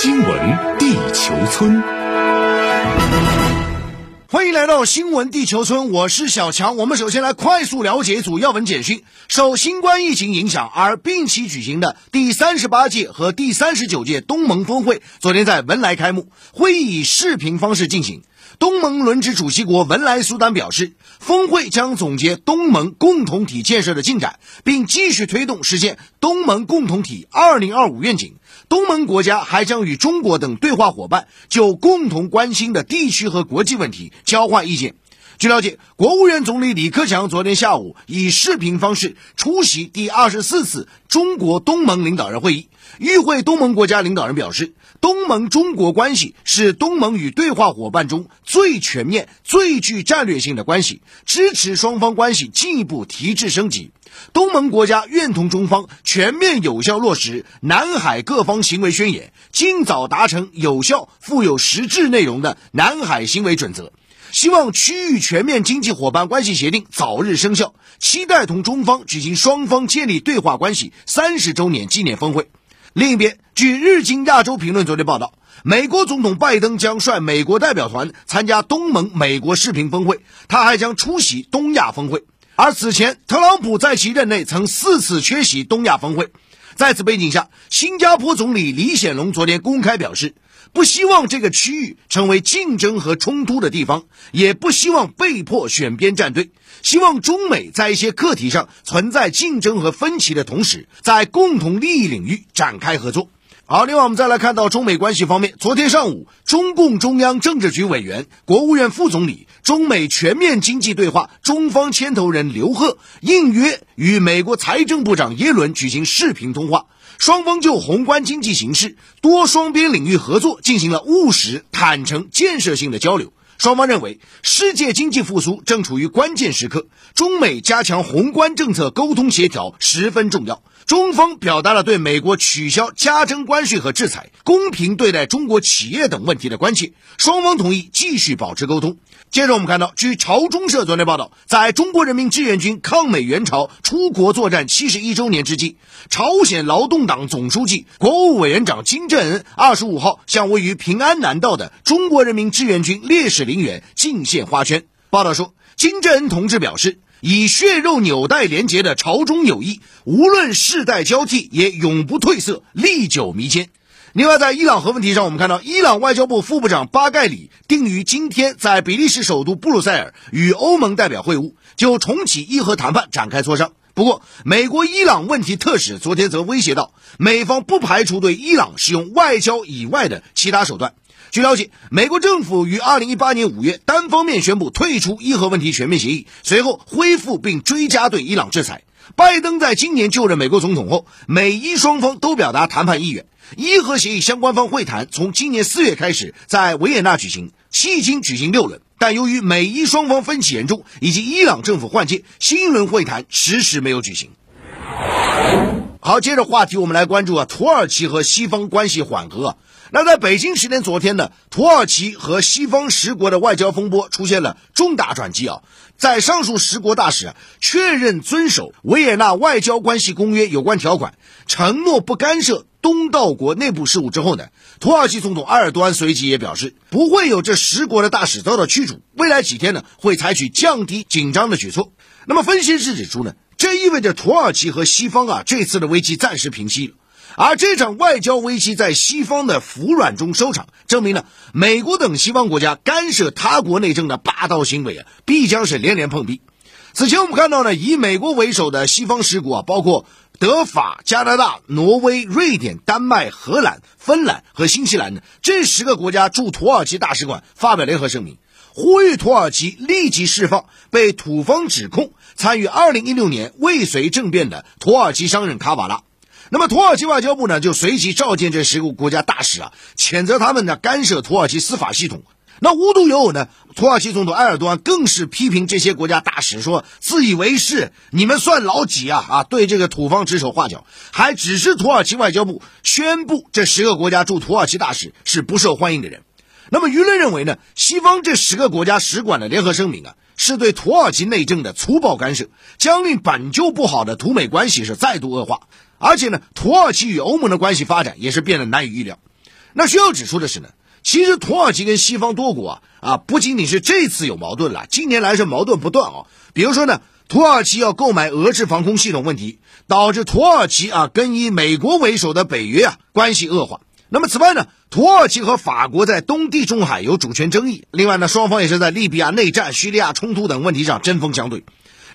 新闻地球村，欢迎来到新闻地球村，我是小强。我们首先来快速了解一组要闻简讯。受新冠疫情影响而并期举行的第三十八届和第三十九届东盟峰会，昨天在文莱开幕，会议以视频方式进行。东盟轮值主席国文莱苏丹表示，峰会将总结东盟共同体建设的进展，并继续推动实现东盟共同体2025愿景。东盟国家还将与中国等对话伙伴就共同关心的地区和国际问题交换意见。据了解，国务院总理李克强昨天下午以视频方式出席第二十四次中国东盟领导人会议。与会东盟国家领导人表示，东盟中国关系是东盟与对话伙伴中最全面、最具战略性的关系，支持双方关系进一步提质升级。东盟国家愿同中方全面有效落实南海各方行为宣言，尽早达成有效、富有实质内容的南海行为准则。希望区域全面经济伙伴关系协定早日生效，期待同中方举行双方建立对话关系三十周年纪念峰会。另一边，据日经亚洲评论昨天报道，美国总统拜登将率美国代表团参加东盟美国视频峰会，他还将出席东亚峰会。而此前，特朗普在其任内曾四次缺席东亚峰会。在此背景下，新加坡总理李显龙昨天公开表示。不希望这个区域成为竞争和冲突的地方，也不希望被迫选边站队。希望中美在一些课题上存在竞争和分歧的同时，在共同利益领域展开合作。好，另外我们再来看到中美关系方面，昨天上午，中共中央政治局委员、国务院副总理、中美全面经济对话中方牵头人刘鹤应约与美国财政部长耶伦举行视频通话。双方就宏观经济形势、多双边领域合作进行了务实、坦诚、建设性的交流。双方认为，世界经济复苏正处于关键时刻，中美加强宏观政策沟通协调十分重要。中方表达了对美国取消加征关税和制裁、公平对待中国企业等问题的关切，双方同意继续保持沟通。接着，我们看到，据朝中社昨天报道，在中国人民志愿军抗美援朝出国作战七十一周年之际，朝鲜劳动党总书记、国务委员长金正恩二十五号向位于平安南道的中国人民志愿军烈士陵园敬献花圈。报道说，金正恩同志表示。以血肉纽带连结的朝中友谊，无论世代交替，也永不褪色，历久弥坚。另外，在伊朗核问题上，我们看到，伊朗外交部副部长巴盖里定于今天在比利时首都布鲁塞尔与欧盟代表会晤，就重启伊核谈判展开磋商。不过，美国伊朗问题特使昨天则威胁到，美方不排除对伊朗使用外交以外的其他手段。据了解，美国政府于二零一八年五月单方面宣布退出伊核问题全面协议，随后恢复并追加对伊朗制裁。拜登在今年就任美国总统后，美伊双方都表达谈判意愿。伊核协议相关方会谈从今年四月开始在维也纳举行，迄今举行六轮，但由于美伊双方分歧严重以及伊朗政府换届，新一轮会谈迟迟没有举行。好，接着话题，我们来关注啊，土耳其和西方关系缓和。啊那在北京时间昨天呢，土耳其和西方十国的外交风波出现了重大转机啊！在上述十国大使确认遵守维也纳外交关系公约有关条款，承诺不干涉东道国内部事务之后呢，土耳其总统埃尔多安随即也表示，不会有这十国的大使遭到驱逐，未来几天呢会采取降低紧张的举措。那么分析师指出呢，这意味着土耳其和西方啊这次的危机暂时平息了。而这场外交危机在西方的服软中收场，证明了美国等西方国家干涉他国内政的霸道行为啊，必将是连连碰壁。此前我们看到呢，以美国为首的西方十国啊，包括德法、加拿大、挪威、瑞典、丹麦、荷兰、芬兰和新西兰呢，这十个国家驻土耳其大使馆发表联合声明，呼吁土耳其立即释放被土方指控参与2016年未遂政变的土耳其商人卡瓦拉。那么土耳其外交部呢，就随即召见这十个国家大使啊，谴责他们呢干涉土耳其司法系统。那无独有偶呢，土耳其总统埃尔多安更是批评这些国家大使说自以为是，你们算老几啊？啊，对这个土方指手画脚，还指示土耳其外交部宣布这十个国家驻土耳其大使是不受欢迎的人。那么舆论认为呢，西方这十个国家使馆的联合声明啊，是对土耳其内政的粗暴干涉，将令本就不好的土美关系是再度恶化。而且呢，土耳其与欧盟的关系发展也是变得难以预料。那需要指出的是呢，其实土耳其跟西方多国啊啊不仅仅是这次有矛盾了，近年来是矛盾不断啊。比如说呢，土耳其要购买俄制防空系统问题，导致土耳其啊跟以美国为首的北约啊关系恶化。那么此外呢，土耳其和法国在东地中海有主权争议，另外呢，双方也是在利比亚内战、叙利亚冲突等问题上针锋相对。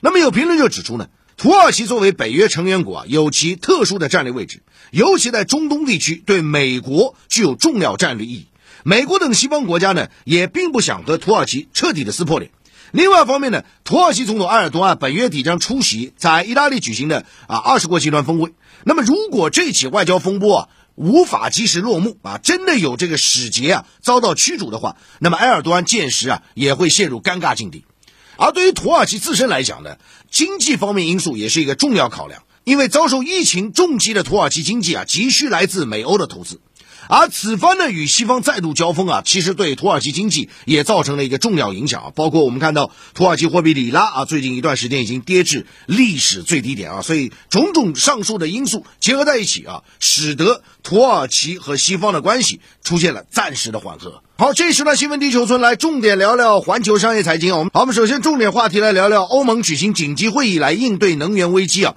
那么有评论就指出呢。土耳其作为北约成员国啊，有其特殊的战略位置，尤其在中东地区，对美国具有重要战略意义。美国等西方国家呢，也并不想和土耳其彻底的撕破脸。另外一方面呢，土耳其总统埃尔多安本月底将出席在意大利举行的啊二十国集团峰会。那么，如果这起外交风波啊无法及时落幕啊，真的有这个使节啊遭到驱逐的话，那么埃尔多安届时啊也会陷入尴尬境地。而对于土耳其自身来讲呢，经济方面因素也是一个重要考量，因为遭受疫情重击的土耳其经济啊，急需来自美欧的投资。而此番呢与西方再度交锋啊，其实对土耳其经济也造成了一个重要影响啊。包括我们看到土耳其货币里拉啊，最近一段时间已经跌至历史最低点啊。所以种种上述的因素结合在一起啊，使得土耳其和西方的关系出现了暂时的缓和。好，这时呢新闻地球村来重点聊聊环球商业财经。我们好，我们首先重点话题来聊聊欧盟举行紧急会议来应对能源危机啊。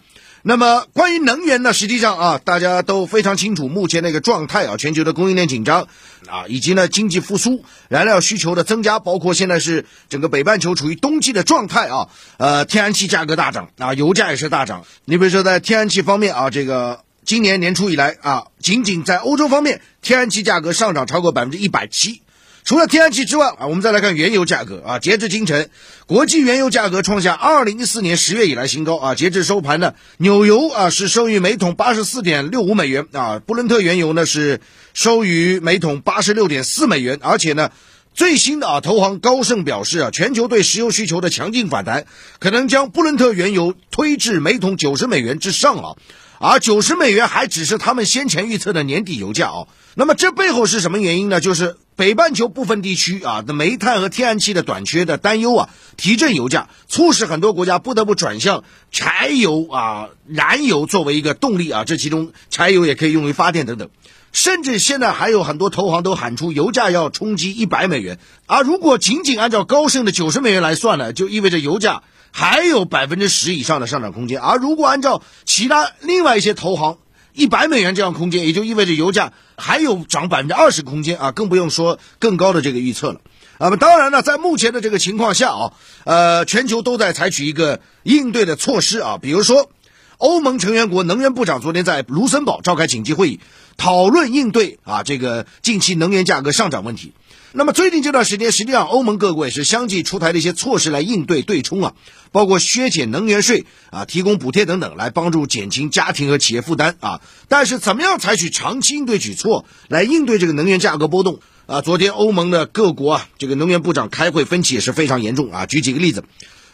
那么关于能源呢，实际上啊，大家都非常清楚目前那个状态啊，全球的供应链紧张啊，以及呢经济复苏、燃料需求的增加，包括现在是整个北半球处于冬季的状态啊，呃，天然气价格大涨啊，油价也是大涨。你比如说在天然气方面啊，这个今年年初以来啊，仅仅在欧洲方面，天然气价格上涨超过百分之一百七。除了天然气之外啊，我们再来看原油价格啊。截至今晨，国际原油价格创下二零一四年十月以来新高啊。截至收盘呢，纽油啊是收于每桶八十四点六五美元啊，布伦特原油呢是收于每桶八十六点四美元。而且呢，最新的啊投行高盛表示啊，全球对石油需求的强劲反弹，可能将布伦特原油推至每桶九十美元之上啊。而九十美元还只是他们先前预测的年底油价啊。那么这背后是什么原因呢？就是北半球部分地区啊的煤炭和天然气的短缺的担忧啊，提振油价，促使很多国家不得不转向柴油啊、燃油作为一个动力啊。这其中柴油也可以用于发电等等，甚至现在还有很多投行都喊出油价要冲击一百美元。而如果仅仅按照高盛的九十美元来算呢，就意味着油价还有百分之十以上的上涨空间。而如果按照其他另外一些投行，一百美元这样空间，也就意味着油价还有涨百分之二十空间啊，更不用说更高的这个预测了。那么当然呢，在目前的这个情况下啊，呃，全球都在采取一个应对的措施啊，比如说，欧盟成员国能源部长昨天在卢森堡召开紧急会议，讨论应对啊这个近期能源价格上涨问题。那么最近这段时间，实际上欧盟各国也是相继出台了一些措施来应对对冲啊，包括削减能源税啊，提供补贴等等，来帮助减轻家庭和企业负担啊。但是怎么样采取长期应对举措来应对这个能源价格波动啊？昨天欧盟的各国啊，这个能源部长开会分歧也是非常严重啊。举几个例子，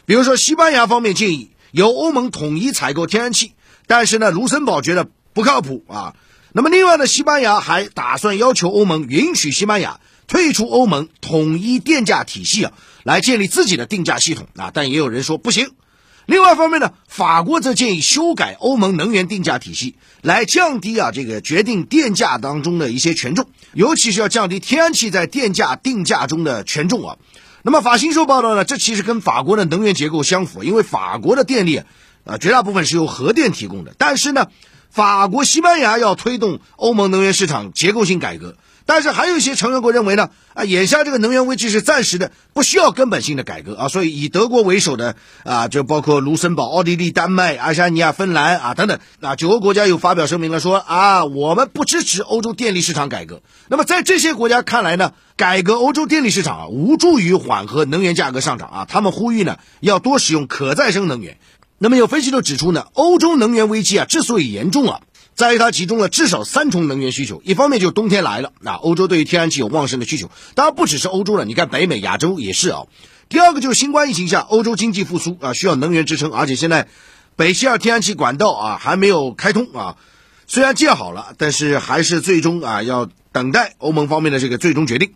比如说西班牙方面建议由欧盟统一采购天然气，但是呢，卢森堡觉得不靠谱啊。那么另外呢，西班牙还打算要求欧盟允许西班牙。退出欧盟统一电价体系啊，来建立自己的定价系统啊，但也有人说不行。另外一方面呢，法国则建议修改欧盟能源定价体系，来降低啊这个决定电价当中的一些权重，尤其是要降低天然气在电价定价中的权重啊。那么法新社报道呢，这其实跟法国的能源结构相符，因为法国的电力啊绝大部分是由核电提供的，但是呢，法国、西班牙要推动欧盟能源市场结构性改革。但是还有一些成员国认为呢，啊，眼下这个能源危机是暂时的，不需要根本性的改革啊，所以以德国为首的啊，就包括卢森堡、奥地利、丹麦、爱沙尼亚、芬兰啊等等啊九个国家又发表声明了，说啊，我们不支持欧洲电力市场改革。那么在这些国家看来呢，改革欧洲电力市场啊，无助于缓和能源价格上涨啊，他们呼吁呢，要多使用可再生能源。那么有分析就指出呢，欧洲能源危机啊之所以严重啊。在于它集中了至少三重能源需求，一方面就是冬天来了，那欧洲对于天然气有旺盛的需求，当然不只是欧洲了，你看北美、亚洲也是啊。第二个就是新冠疫情下，欧洲经济复苏啊，需要能源支撑，而且现在北溪二天然气管道啊还没有开通啊，虽然建好了，但是还是最终啊要等待欧盟方面的这个最终决定。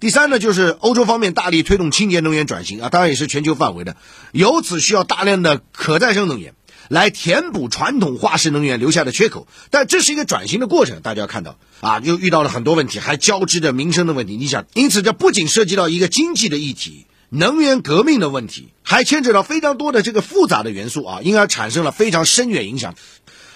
第三呢，就是欧洲方面大力推动清洁能源转型啊，当然也是全球范围的，由此需要大量的可再生能源。来填补传统化石能源留下的缺口。但这是一个转型的过程，大家要看到啊，又遇到了很多问题，还交织着民生的问题。你想，因此这不仅涉及到一个经济的议题、能源革命的问题，还牵扯到非常多的这个复杂的元素啊，因而产生了非常深远影响。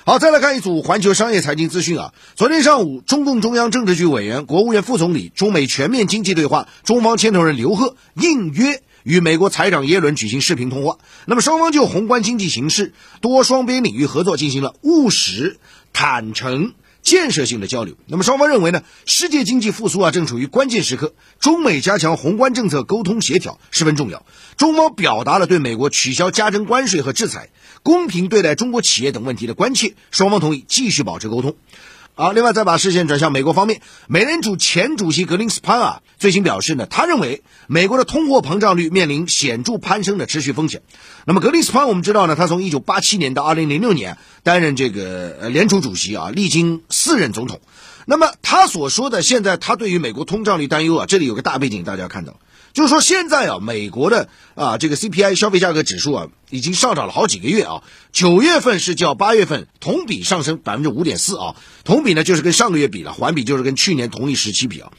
好，再来看一组环球商业财经资讯啊。昨天上午，中共中央政治局委员、国务院副总理、中美全面经济对话中方牵头人刘鹤应约与美国财长耶伦举行视频通话。那么，双方就宏观经济形势、多双边领域合作进行了务实、坦诚。建设性的交流。那么双方认为呢，世界经济复苏啊正处于关键时刻，中美加强宏观政策沟通协调十分重要。中方表达了对美国取消加征关税和制裁、公平对待中国企业等问题的关切，双方同意继续保持沟通。好，另外再把视线转向美国方面，美联储前主席格林斯潘啊，最新表示呢，他认为美国的通货膨胀率面临显著攀升的持续风险。那么格林斯潘我们知道呢，他从1987年到2006年担任这个呃联储主席啊，历经四任总统。那么他所说的现在他对于美国通胀率担忧啊，这里有个大背景，大家看到。就是说，现在啊，美国的啊这个 CPI 消费价格指数啊，已经上涨了好几个月啊。九月份是较八月份同比上升百分之五点四啊，同比呢就是跟上个月比了，环比就是跟去年同一时期比啊。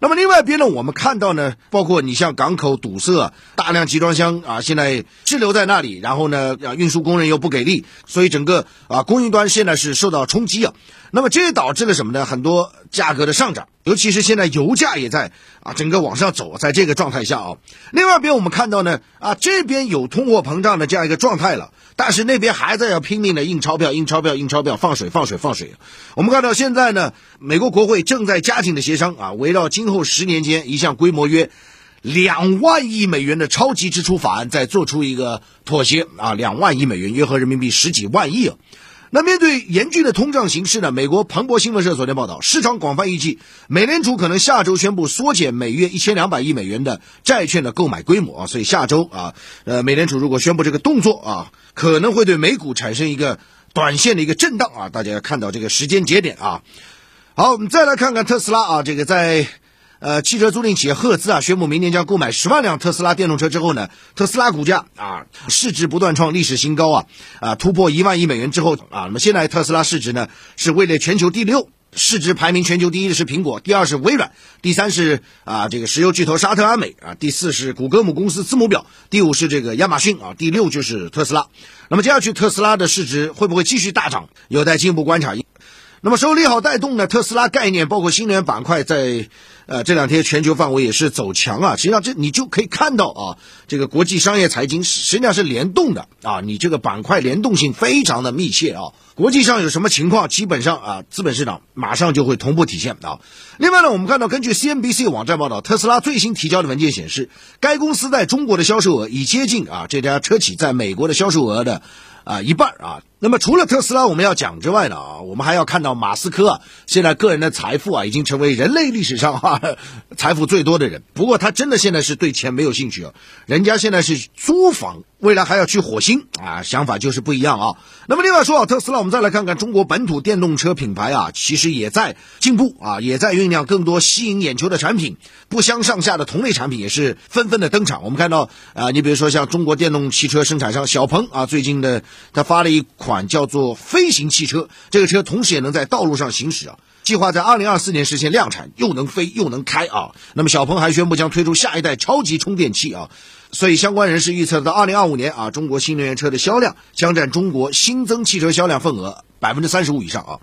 那么另外一边呢，我们看到呢，包括你像港口堵塞，大量集装箱啊现在滞留在那里，然后呢，啊运输工人又不给力，所以整个啊供应端现在是受到冲击啊。那么这也导致了什么呢？很多价格的上涨，尤其是现在油价也在啊整个往上走，在这个状态下啊。另外一边我们看到呢，啊这边有通货膨胀的这样一个状态了，但是那边还在要拼命的印钞票、印钞票、印钞票，放水、放水、放水。我们看到现在呢，美国国会正在加紧的协商啊，围绕今后十年间一项规模约两万亿美元的超级支出法案，在做出一个妥协啊，两万亿美元约合人民币十几万亿啊。那面对严峻的通胀形势呢？美国彭博新闻社昨天报道，市场广泛预计，美联储可能下周宣布缩减每月一千两百亿美元的债券的购买规模啊。所以下周啊，呃，美联储如果宣布这个动作啊，可能会对美股产生一个短线的一个震荡啊。大家要看到这个时间节点啊。好，我们再来看看特斯拉啊，这个在。呃，汽车租赁企业赫兹啊，宣布明年将购买十万辆特斯拉电动车之后呢，特斯拉股价啊，市值不断创历史新高啊，啊，突破一万亿美元之后啊，那么现在特斯拉市值呢是位列全球第六，市值排名全球第一的是苹果，第二是微软，第三是啊这个石油巨头沙特阿美啊，第四是谷歌母公司字母表，第五是这个亚马逊啊，第六就是特斯拉。那么接下去特斯拉的市值会不会继续大涨，有待进一步观察。那么受利好带动呢，特斯拉概念包括新能源板块在。呃，这两天全球范围也是走强啊。实际上，这你就可以看到啊，这个国际商业财经实际上是联动的啊。你这个板块联动性非常的密切啊。国际上有什么情况，基本上啊，资本市场马上就会同步体现啊。另外呢，我们看到根据 CNBC 网站报道，特斯拉最新提交的文件显示，该公司在中国的销售额已接近啊这家车企在美国的销售额的。啊，一半啊。那么除了特斯拉我们要讲之外呢啊，我们还要看到马斯克现在个人的财富啊，已经成为人类历史上哈 财富最多的人。不过他真的现在是对钱没有兴趣啊，人家现在是租房，未来还要去火星啊，想法就是不一样啊。那么另外说啊，特斯拉，我们再来看看中国本土电动车品牌啊，其实也在进步啊，也在酝酿更多吸引眼球的产品，不相上下的同类产品也是纷纷的登场。我们看到啊，你比如说像中国电动汽车生产商小鹏啊，最近的。他发了一款款叫做飞行汽车，这个车同时也能在道路上行驶啊，计划在二零二四年实现量产，又能飞又能开啊。那么小鹏还宣布将推出下一代超级充电器啊，所以相关人士预测到二零二五年啊，中国新能源车的销量将占中国新增汽车销量份额百分之三十五以上啊。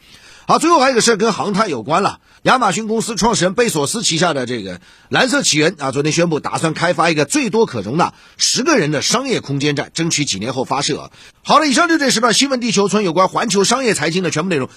好，最后还有个事跟航太有关了。亚马逊公司创始人贝索斯旗下的这个蓝色起源啊，昨天宣布打算开发一个最多可容纳十个人的商业空间站，争取几年后发射。好了，以上就这十段新闻地球村有关环球商业财经的全部内容。